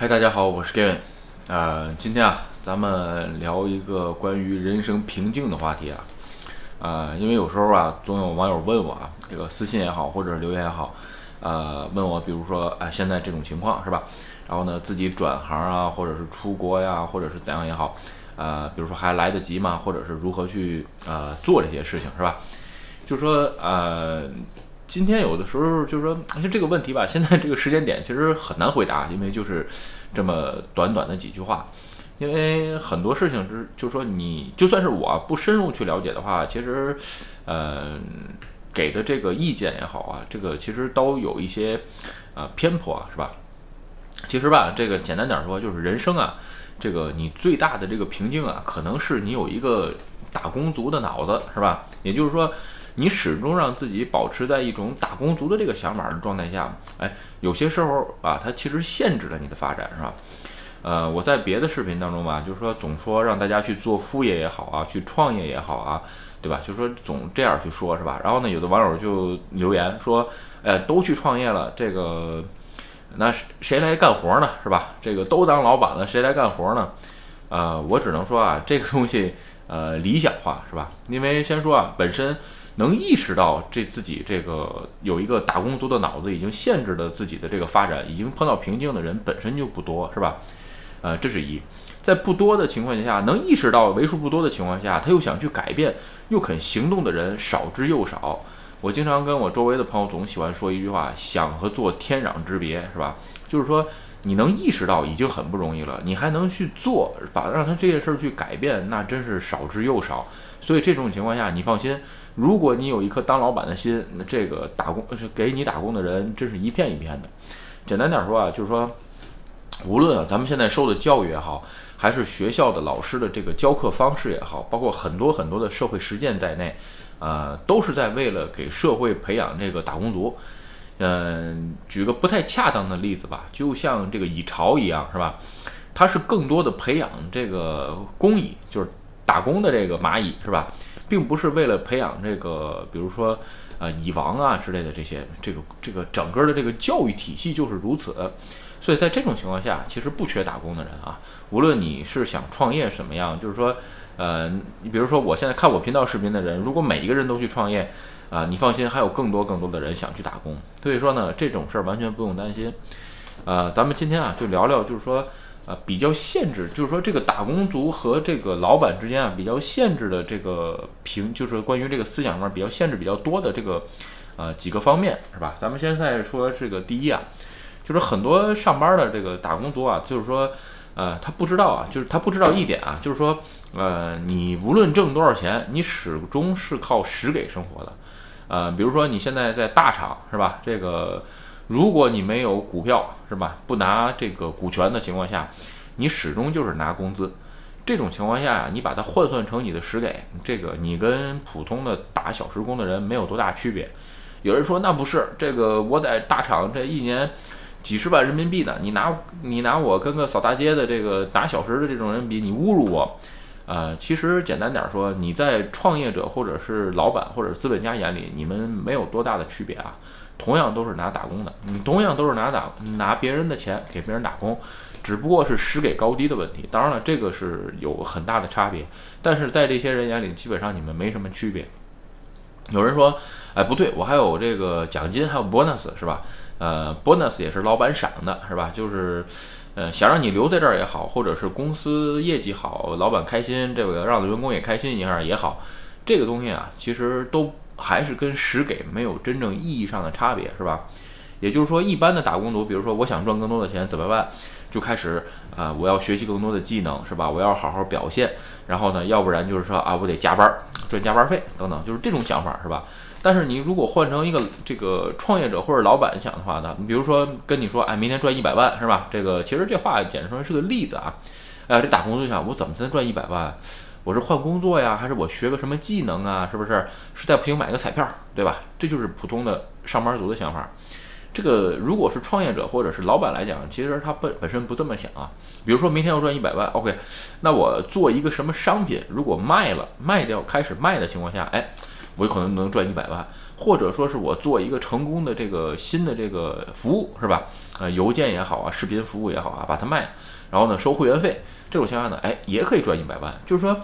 嗨，大家好，我是 Gavin。呃，今天啊，咱们聊一个关于人生瓶颈的话题啊。呃，因为有时候啊，总有网友问我啊，这个私信也好，或者留言也好，呃，问我，比如说，哎，现在这种情况是吧？然后呢，自己转行啊，或者是出国呀，或者是怎样也好，呃，比如说还来得及吗？或者是如何去呃做这些事情是吧？就说，呃。今天有的时候就是说，就这个问题吧，现在这个时间点其实很难回答，因为就是这么短短的几句话。因为很多事情是，就是说你就算是我不深入去了解的话，其实，呃，给的这个意见也好啊，这个其实都有一些呃偏颇啊，是吧？其实吧，这个简单点说，就是人生啊，这个你最大的这个瓶颈啊，可能是你有一个打工族的脑子，是吧？也就是说。你始终让自己保持在一种打工族的这个想法的状态下，哎，有些时候啊，它其实限制了你的发展，是吧？呃，我在别的视频当中吧，就是说总说让大家去做副业也好啊，去创业也好啊，对吧？就是说总这样去说，是吧？然后呢，有的网友就留言说，哎，都去创业了，这个那谁来干活呢？是吧？这个都当老板了，谁来干活呢？呃，我只能说啊，这个东西呃理想化，是吧？因为先说啊，本身。能意识到这自己这个有一个打工族的脑子已经限制了自己的这个发展，已经碰到瓶颈的人本身就不多，是吧？呃，这是一，在不多的情况下，能意识到为数不多的情况下，他又想去改变，又肯行动的人少之又少。我经常跟我周围的朋友总喜欢说一句话：想和做天壤之别，是吧？就是说你能意识到已经很不容易了，你还能去做，把让他这件事儿去改变，那真是少之又少。所以这种情况下，你放心。如果你有一颗当老板的心，那这个打工是给你打工的人，真是一片一片的。简单点说啊，就是说，无论啊咱们现在受的教育也好，还是学校的老师的这个教课方式也好，包括很多很多的社会实践在内，呃，都是在为了给社会培养这个打工族。嗯，举个不太恰当的例子吧，就像这个蚁巢一样，是吧？它是更多的培养这个工蚁，就是打工的这个蚂蚁，是吧？并不是为了培养这个，比如说，呃，蚁王啊之类的这些，这个这个整个的这个教育体系就是如此。所以在这种情况下，其实不缺打工的人啊。无论你是想创业什么样，就是说，呃，你比如说我现在看我频道视频的人，如果每一个人都去创业，啊，你放心，还有更多更多的人想去打工。所以说呢，这种事儿完全不用担心。呃，咱们今天啊，就聊聊，就是说。呃，比较限制，就是说这个打工族和这个老板之间啊，比较限制的这个平，就是关于这个思想上比较限制比较多的这个，呃，几个方面是吧？咱们现在说这个第一啊，就是很多上班的这个打工族啊，就是说，呃，他不知道啊，就是他不知道一点啊，就是说，呃，你无论挣多少钱，你始终是靠实给生活的，呃，比如说你现在在大厂是吧？这个。如果你没有股票，是吧？不拿这个股权的情况下，你始终就是拿工资。这种情况下呀，你把它换算成你的实给，这个你跟普通的打小时工的人没有多大区别。有人说那不是，这个我在大厂这一年几十万人民币呢，你拿你拿我跟个扫大街的这个打小时的这种人比，你侮辱我。呃，其实简单点说，你在创业者或者是老板或者资本家眼里，你们没有多大的区别啊。同样都是拿打工的，你同样都是拿打拿别人的钱给别人打工，只不过是时给高低的问题。当然了，这个是有很大的差别，但是在这些人眼里，基本上你们没什么区别。有人说，哎，不对，我还有这个奖金，还有 bonus 是吧？呃，bonus 也是老板赏的，是吧？就是，呃，想让你留在这儿也好，或者是公司业绩好，老板开心，这个让员工也开心一下也好，这个东西啊，其实都。还是跟实给没有真正意义上的差别，是吧？也就是说，一般的打工族，比如说我想赚更多的钱怎么办？就开始啊，我要学习更多的技能，是吧？我要好好表现，然后呢，要不然就是说啊，我得加班赚加班费等等，就是这种想法，是吧？但是你如果换成一个这个创业者或者老板想的话呢，你比如说跟你说，哎，明天赚一百万，是吧？这个其实这话简直说是个例子啊，哎，这打工就想我怎么才能赚一百万？我是换工作呀，还是我学个什么技能啊？是不是？实在不行买个彩票，对吧？这就是普通的上班族的想法。这个如果是创业者或者是老板来讲，其实他本本身不这么想啊。比如说明天要赚一百万，OK，那我做一个什么商品，如果卖了，卖掉开始卖的情况下，哎，我可能能赚一百万。或者说是我做一个成功的这个新的这个服务，是吧？呃，邮件也好啊，视频服务也好啊，把它卖，然后呢收会员费，这种情况下呢，哎，也可以赚一百万。就是说，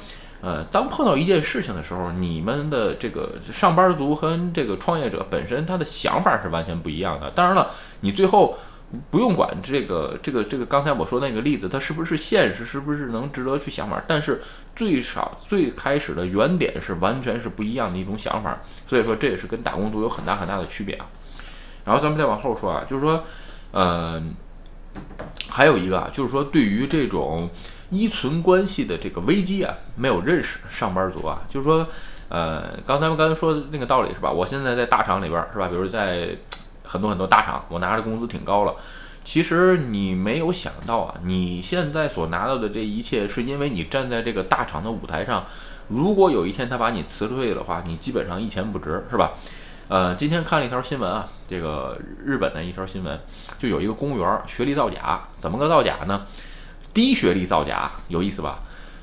呃，当碰到一件事情的时候，你们的这个上班族和这个创业者本身他的想法是完全不一样的。当然了，你最后。不用管这个这个这个，刚才我说那个例子，它是不是现实，是不是能值得去想法？但是最少最开始的原点是完全是不一样的一种想法，所以说这也是跟打工族有很大很大的区别啊。然后咱们再往后说啊，就是说，呃，还有一个啊，就是说对于这种依存关系的这个危机啊，没有认识上班族啊，就是说，呃，刚才我刚才说的那个道理是吧？我现在在大厂里边是吧？比如在。很多很多大厂，我拿的工资挺高了。其实你没有想到啊，你现在所拿到的这一切，是因为你站在这个大厂的舞台上。如果有一天他把你辞退的话，你基本上一钱不值，是吧？呃，今天看了一条新闻啊，这个日本的一条新闻，就有一个公务员学历造假，怎么个造假呢？低学历造假，有意思吧？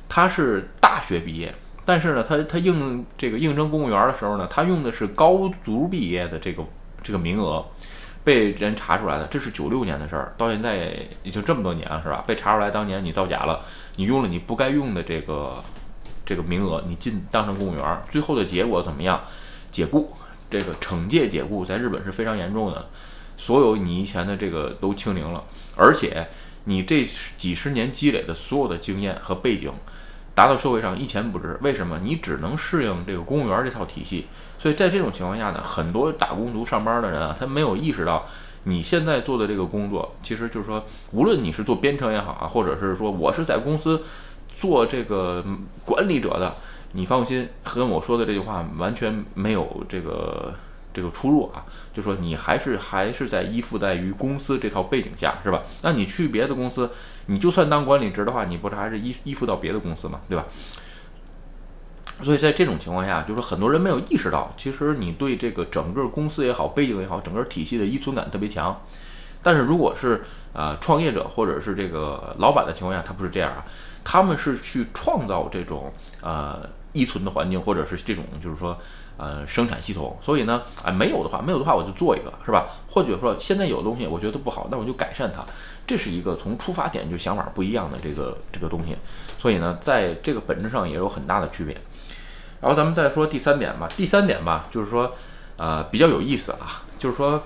他是大学毕业，但是呢，他他应这个应征公务员的时候呢，他用的是高足毕业的这个。这个名额被人查出来了，这是九六年的事儿，到现在已经这么多年了，是吧？被查出来当年你造假了，你用了你不该用的这个这个名额，你进当成公务员，最后的结果怎么样？解雇，这个惩戒解雇，在日本是非常严重的，所有你以前的这个都清零了，而且你这几十年积累的所有的经验和背景。达到社会上一钱不值，为什么？你只能适应这个公务员这套体系，所以在这种情况下呢，很多打工族上班的人啊，他没有意识到你现在做的这个工作，其实就是说，无论你是做编程也好啊，或者是说我是在公司做这个管理者的，你放心，和我说的这句话完全没有这个。这个出入啊，就说你还是还是在依附在于公司这套背景下，是吧？那你去别的公司，你就算当管理职的话，你不是还是依依附到别的公司嘛，对吧？所以在这种情况下，就是很多人没有意识到，其实你对这个整个公司也好，背景也好，整个体系的依存感特别强。但是如果是呃创业者或者是这个老板的情况下，他不是这样啊，他们是去创造这种呃依存的环境，或者是这种就是说。呃，生产系统，所以呢，哎，没有的话，没有的话，我就做一个，是吧？或者说，现在有的东西我觉得不好，那我就改善它，这是一个从出发点就想法不一样的这个这个东西。所以呢，在这个本质上也有很大的区别。然后咱们再说第三点吧，第三点吧，就是说，呃，比较有意思啊，就是说，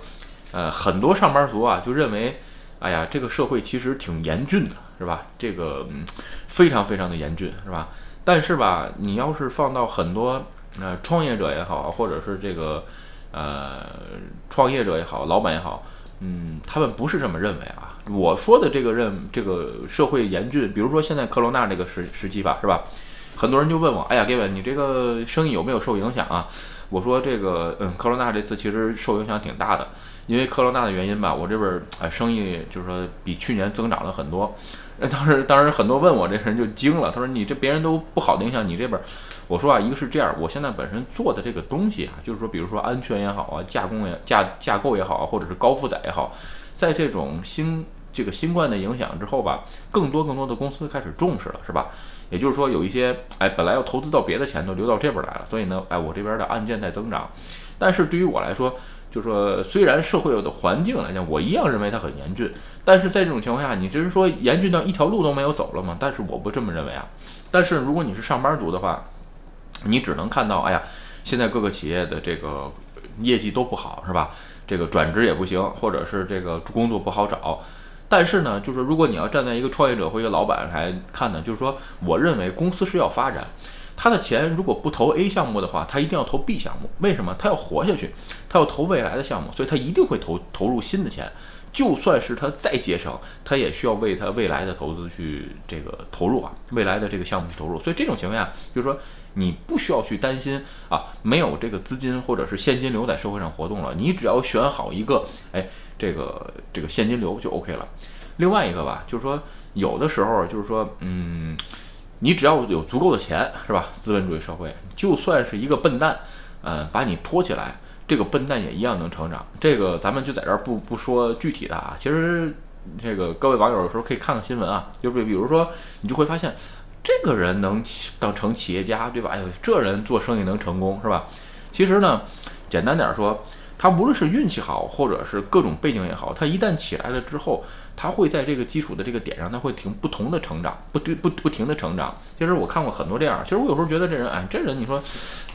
呃，很多上班族啊就认为，哎呀，这个社会其实挺严峻的，是吧？这个非常非常的严峻，是吧？但是吧，你要是放到很多。呃创业者也好，或者是这个，呃，创业者也好，老板也好，嗯，他们不是这么认为啊。我说的这个认，这个社会严峻，比如说现在科罗娜这个时时期吧，是吧？很多人就问我，哎呀哥们你这个生意有没有受影响啊？我说这个，嗯，科罗娜这次其实受影响挺大的，因为科罗娜的原因吧，我这边呃生意就是说比去年增长了很多。当时当时很多问我这个人就惊了，他说你这别人都不好的影响，你这边。我说啊，一个是这样，我现在本身做的这个东西啊，就是说，比如说安全也好啊，架工也架架构也好，或者是高负载也好，在这种新这个新冠的影响之后吧，更多更多的公司开始重视了，是吧？也就是说，有一些哎，本来要投资到别的钱都流到这边来了，所以呢，哎，我这边的案件在增长。但是对于我来说，就是说，虽然社会的环境来讲，我一样认为它很严峻，但是在这种情况下，你只是说严峻到一条路都没有走了吗？但是我不这么认为啊。但是如果你是上班族的话，你只能看到，哎呀，现在各个企业的这个业绩都不好，是吧？这个转职也不行，或者是这个工作不好找。但是呢，就是如果你要站在一个创业者或一个老板来看呢，就是说，我认为公司是要发展，他的钱如果不投 A 项目的话，他一定要投 B 项目。为什么？他要活下去，他要投未来的项目，所以他一定会投投入新的钱。就算是他再节省，他也需要为他未来的投资去这个投入啊，未来的这个项目去投入。所以这种情况下，就是说。你不需要去担心啊，没有这个资金或者是现金流在社会上活动了。你只要选好一个，哎，这个这个现金流就 OK 了。另外一个吧，就是说有的时候就是说，嗯，你只要有足够的钱，是吧？资本主义社会，就算是一个笨蛋，嗯，把你拖起来，这个笨蛋也一样能成长。这个咱们就在这儿不不说具体的啊。其实这个各位网友有时候可以看看新闻啊，就比比如说你就会发现。这个人能当成企业家，对吧？哎呦，这人做生意能成功，是吧？其实呢，简单点说，他无论是运气好，或者是各种背景也好，他一旦起来了之后，他会在这个基础的这个点上，他会停不同的成长，不不不停的成长。其实我看过很多这样，其实我有时候觉得这人，哎，这人你说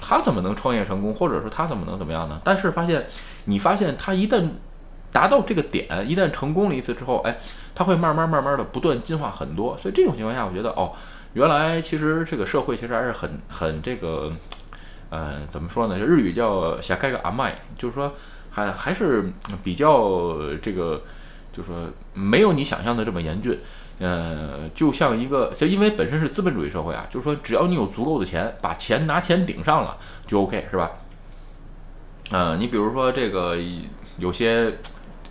他怎么能创业成功，或者说他怎么能怎么样呢？但是发现，你发现他一旦达到这个点，一旦成功了一次之后，哎，他会慢慢慢慢的不断进化很多。所以这种情况下，我觉得哦，原来其实这个社会其实还是很很这个。嗯，怎么说呢？日语叫“下开个阿麦”，就是说还还是比较这个，就是说没有你想象的这么严峻。呃，就像一个，就因为本身是资本主义社会啊，就是说只要你有足够的钱，把钱拿钱顶上了就 OK，是吧？嗯，你比如说这个有些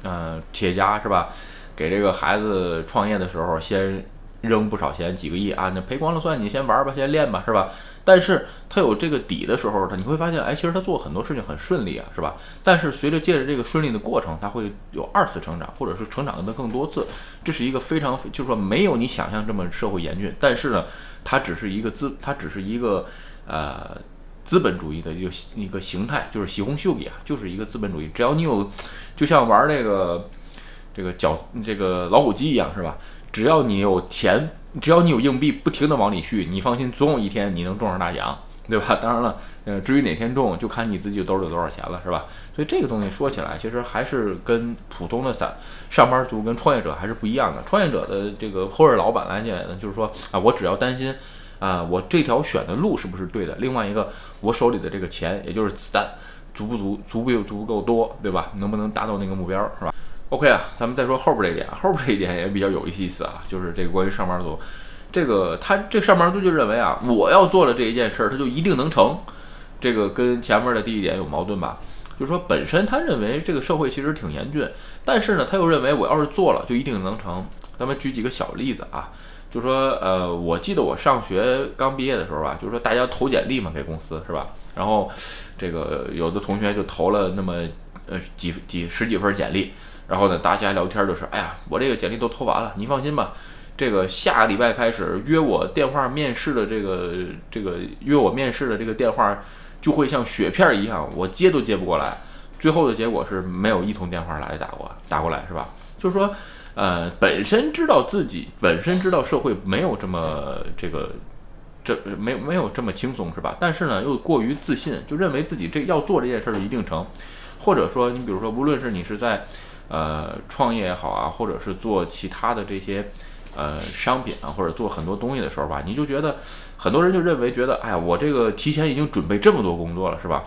嗯企业家是吧，给这个孩子创业的时候先扔不少钱，几个亿啊，那赔光了算，你先玩吧，先练吧，是吧？但是他有这个底的时候，他你会发现，哎，其实他做很多事情很顺利啊，是吧？但是随着借着这个顺利的过程，他会有二次成长，或者是成长的更多次。这是一个非常，就是说没有你想象这么社会严峻。但是呢，它只是一个资，它只是一个呃资本主义的一个一个形态，就是喜红秀比啊，就是一个资本主义。只要你有，就像玩这个这个角这个老虎机一样，是吧？只要你有钱。只要你有硬币，不停的往里续，你放心，总有一天你能中上大奖，对吧？当然了，呃，至于哪天中，就看你自己兜里有多少钱了，是吧？所以这个东西说起来，其实还是跟普通的散上班族跟创业者还是不一样的。创业者的这个或者老板来讲呢，就是说啊，我只要担心啊，我这条选的路是不是对的？另外一个，我手里的这个钱，也就是子弹，足不足，足不足够多，对吧？能不能达到那个目标，是吧？OK 啊，咱们再说后边这一点，后边这一点也比较有意思啊，就是这个关于上班族，这个他这上班族就认为啊，我要做了这一件事儿，他就一定能成，这个跟前面的第一点有矛盾吧？就是说本身他认为这个社会其实挺严峻，但是呢，他又认为我要是做了就一定能成。咱们举几个小例子啊，就说呃，我记得我上学刚毕业的时候吧，就是说大家投简历嘛，给公司是吧？然后这个有的同学就投了那么呃几几十几份简历。然后呢，大家聊天就是，哎呀，我这个简历都投完了，你放心吧，这个下个礼拜开始约我电话面试的这个这个约我面试的这个电话就会像雪片一样，我接都接不过来。最后的结果是没有一通电话来打过打过来，是吧？就是说，呃，本身知道自己本身知道社会没有这么这个这没没有这么轻松，是吧？但是呢，又过于自信，就认为自己这要做这件事儿一定成，或者说，你比如说，无论是你是在呃，创业也好啊，或者是做其他的这些呃商品啊，或者做很多东西的时候吧，你就觉得很多人就认为觉得，哎呀，我这个提前已经准备这么多工作了，是吧？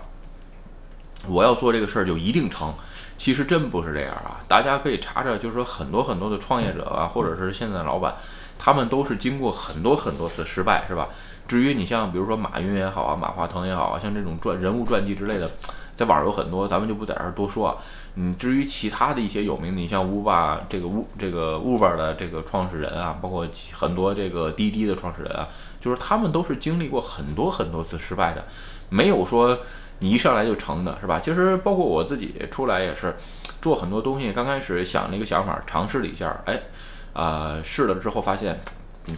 我要做这个事儿就一定成。其实真不是这样啊！大家可以查查，就是说很多很多的创业者啊，或者是现在的老板，他们都是经过很多很多次失败，是吧？至于你像比如说马云也好啊，马化腾也好啊，像这种传人物传记之类的。在网上有很多，咱们就不在这儿多说啊。嗯，至于其他的一些有名的，你像 Uber 这个 U 这个 Uber 的这个创始人啊，包括很多这个滴滴的创始人啊，就是他们都是经历过很多很多次失败的，没有说你一上来就成的，是吧？其实包括我自己出来也是做很多东西，刚开始想了一个想法，尝试了一下，哎，啊，试了之后发现。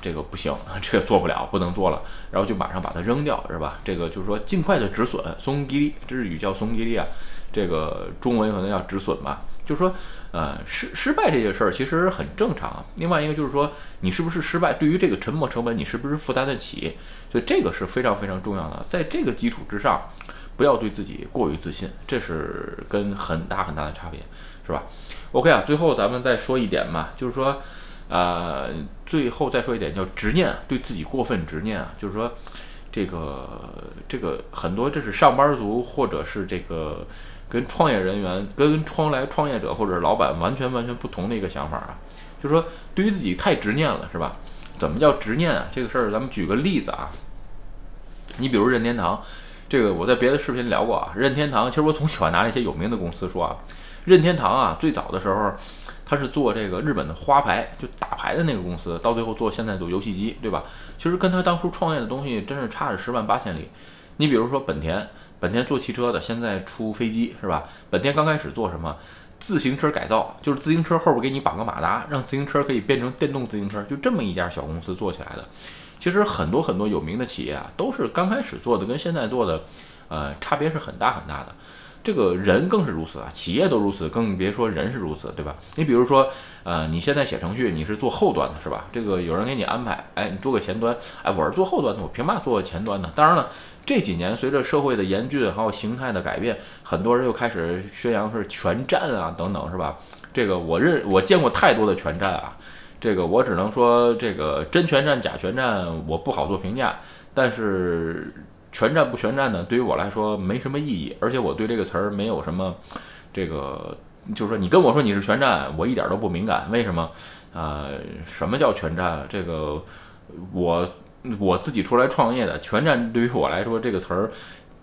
这个不行，这个做不了，不能做了，然后就马上把它扔掉，是吧？这个就是说尽快的止损，松吉利，日语叫松吉利啊，这个中文可能要止损吧。就是说，呃，失失败这件事儿其实很正常。另外一个就是说，你是不是失败，对于这个沉没成本，你是不是负担得起？所以这个是非常非常重要的。在这个基础之上，不要对自己过于自信，这是跟很大很大的差别，是吧？OK 啊，最后咱们再说一点嘛，就是说。呃，最后再说一点，叫执念，对自己过分执念啊，就是说，这个这个很多，这是上班族或者是这个跟创业人员、跟创来创业者或者老板完全完全不同的一个想法啊，就是说，对于自己太执念了，是吧？怎么叫执念啊？这个事儿咱们举个例子啊，你比如任天堂，这个我在别的视频聊过啊，任天堂，其实我总喜欢拿那些有名的公司说啊，任天堂啊，最早的时候。他是做这个日本的花牌，就打牌的那个公司，到最后做现在做游戏机，对吧？其实跟他当初创业的东西真是差着十万八千里。你比如说本田，本田做汽车的，现在出飞机，是吧？本田刚开始做什么？自行车改造，就是自行车后边给你绑个马达，让自行车可以变成电动自行车，就这么一家小公司做起来的。其实很多很多有名的企业啊，都是刚开始做的，跟现在做的，呃，差别是很大很大的。这个人更是如此啊，企业都如此，更别说人是如此，对吧？你比如说，呃，你现在写程序，你是做后端的，是吧？这个有人给你安排，哎，你做个前端，哎，我是做后端的，我凭嘛做前端呢？当然了，这几年随着社会的严峻，还有形态的改变，很多人又开始宣扬是全站啊，等等，是吧？这个我认我见过太多的全站啊，这个我只能说，这个真全站假全站，我不好做评价，但是。全站不全站呢？对于我来说没什么意义，而且我对这个词儿没有什么，这个就是说你跟我说你是全站，我一点都不敏感。为什么？呃，什么叫全站？这个我我自己出来创业的，全站对于我来说这个词儿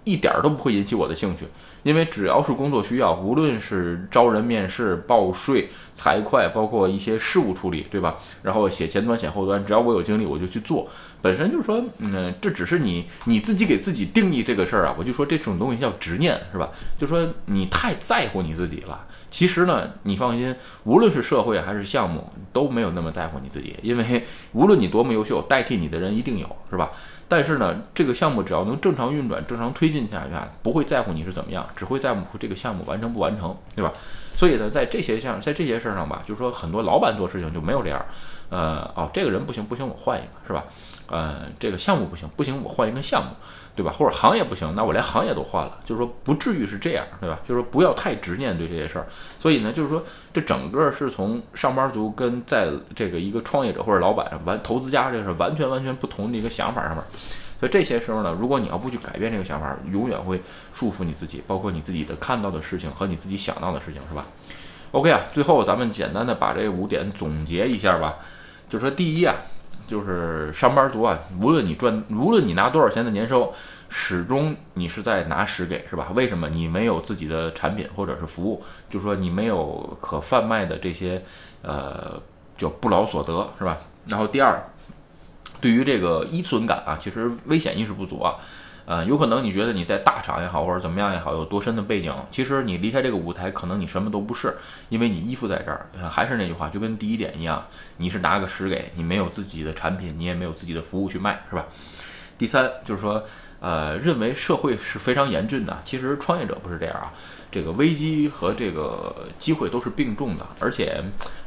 一点都不会引起我的兴趣。因为只要是工作需要，无论是招人面试、报税、财会，包括一些事务处理，对吧？然后写前端、写后端，只要我有精力，我就去做。本身就是说，嗯，这只是你你自己给自己定义这个事儿啊。我就说这种东西叫执念，是吧？就说你太在乎你自己了。其实呢，你放心，无论是社会还是项目，都没有那么在乎你自己，因为 无论你多么优秀，代替你的人一定有，是吧？但是呢，这个项目只要能正常运转、正常推进下去，啊不会在乎你是怎么样，只会在乎这个项目完成不完成，对吧？所以呢，在这些项，在这些事儿上吧，就是说很多老板做事情就没有这样，呃，哦，这个人不行，不行，我换一个，是吧？呃，这个项目不行，不行，我换一个项目。对吧？或者行业不行，那我连行业都换了，就是说不至于是这样，对吧？就是说不要太执念对这些事儿。所以呢，就是说这整个是从上班族跟在这个一个创业者或者老板完投资家这是完全完全不同的一个想法上面。所以这些时候呢，如果你要不去改变这个想法，永远会束缚你自己，包括你自己的看到的事情和你自己想到的事情，是吧？OK 啊，最后咱们简单的把这五点总结一下吧。就是说第一啊。就是上班族啊，无论你赚，无论你拿多少钱的年收，始终你是在拿十给，是吧？为什么你没有自己的产品或者是服务？就说你没有可贩卖的这些，呃，就不劳所得，是吧？然后第二，对于这个依存感啊，其实危险意识不足啊。呃，有可能你觉得你在大厂也好，或者怎么样也好，有多深的背景，其实你离开这个舞台，可能你什么都不是，因为你依附在这儿。还是那句话，就跟第一点一样，你是拿个十给，你没有自己的产品，你也没有自己的服务去卖，是吧？第三就是说。呃，认为社会是非常严峻的。其实创业者不是这样啊，这个危机和这个机会都是并重的，而且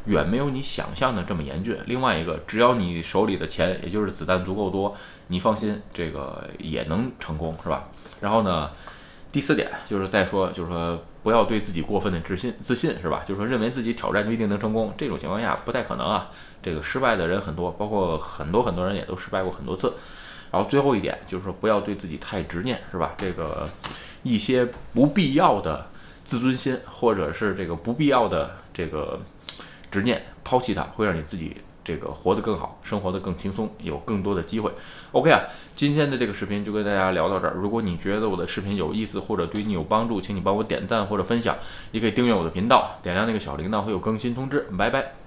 远没有你想象的这么严峻。另外一个，只要你手里的钱，也就是子弹足够多，你放心，这个也能成功，是吧？然后呢，第四点就是再说，就是说不要对自己过分的自信，自信是吧？就是说认为自己挑战就一定能成功，这种情况下不太可能啊。这个失败的人很多，包括很多很多人也都失败过很多次。然后最后一点就是说，不要对自己太执念，是吧？这个一些不必要的自尊心，或者是这个不必要的这个执念，抛弃它，会让你自己这个活得更好，生活得更轻松，有更多的机会。OK 啊，今天的这个视频就跟大家聊到这儿。如果你觉得我的视频有意思，或者对你有帮助，请你帮我点赞或者分享，也可以订阅我的频道，点亮那个小铃铛，会有更新通知。拜拜。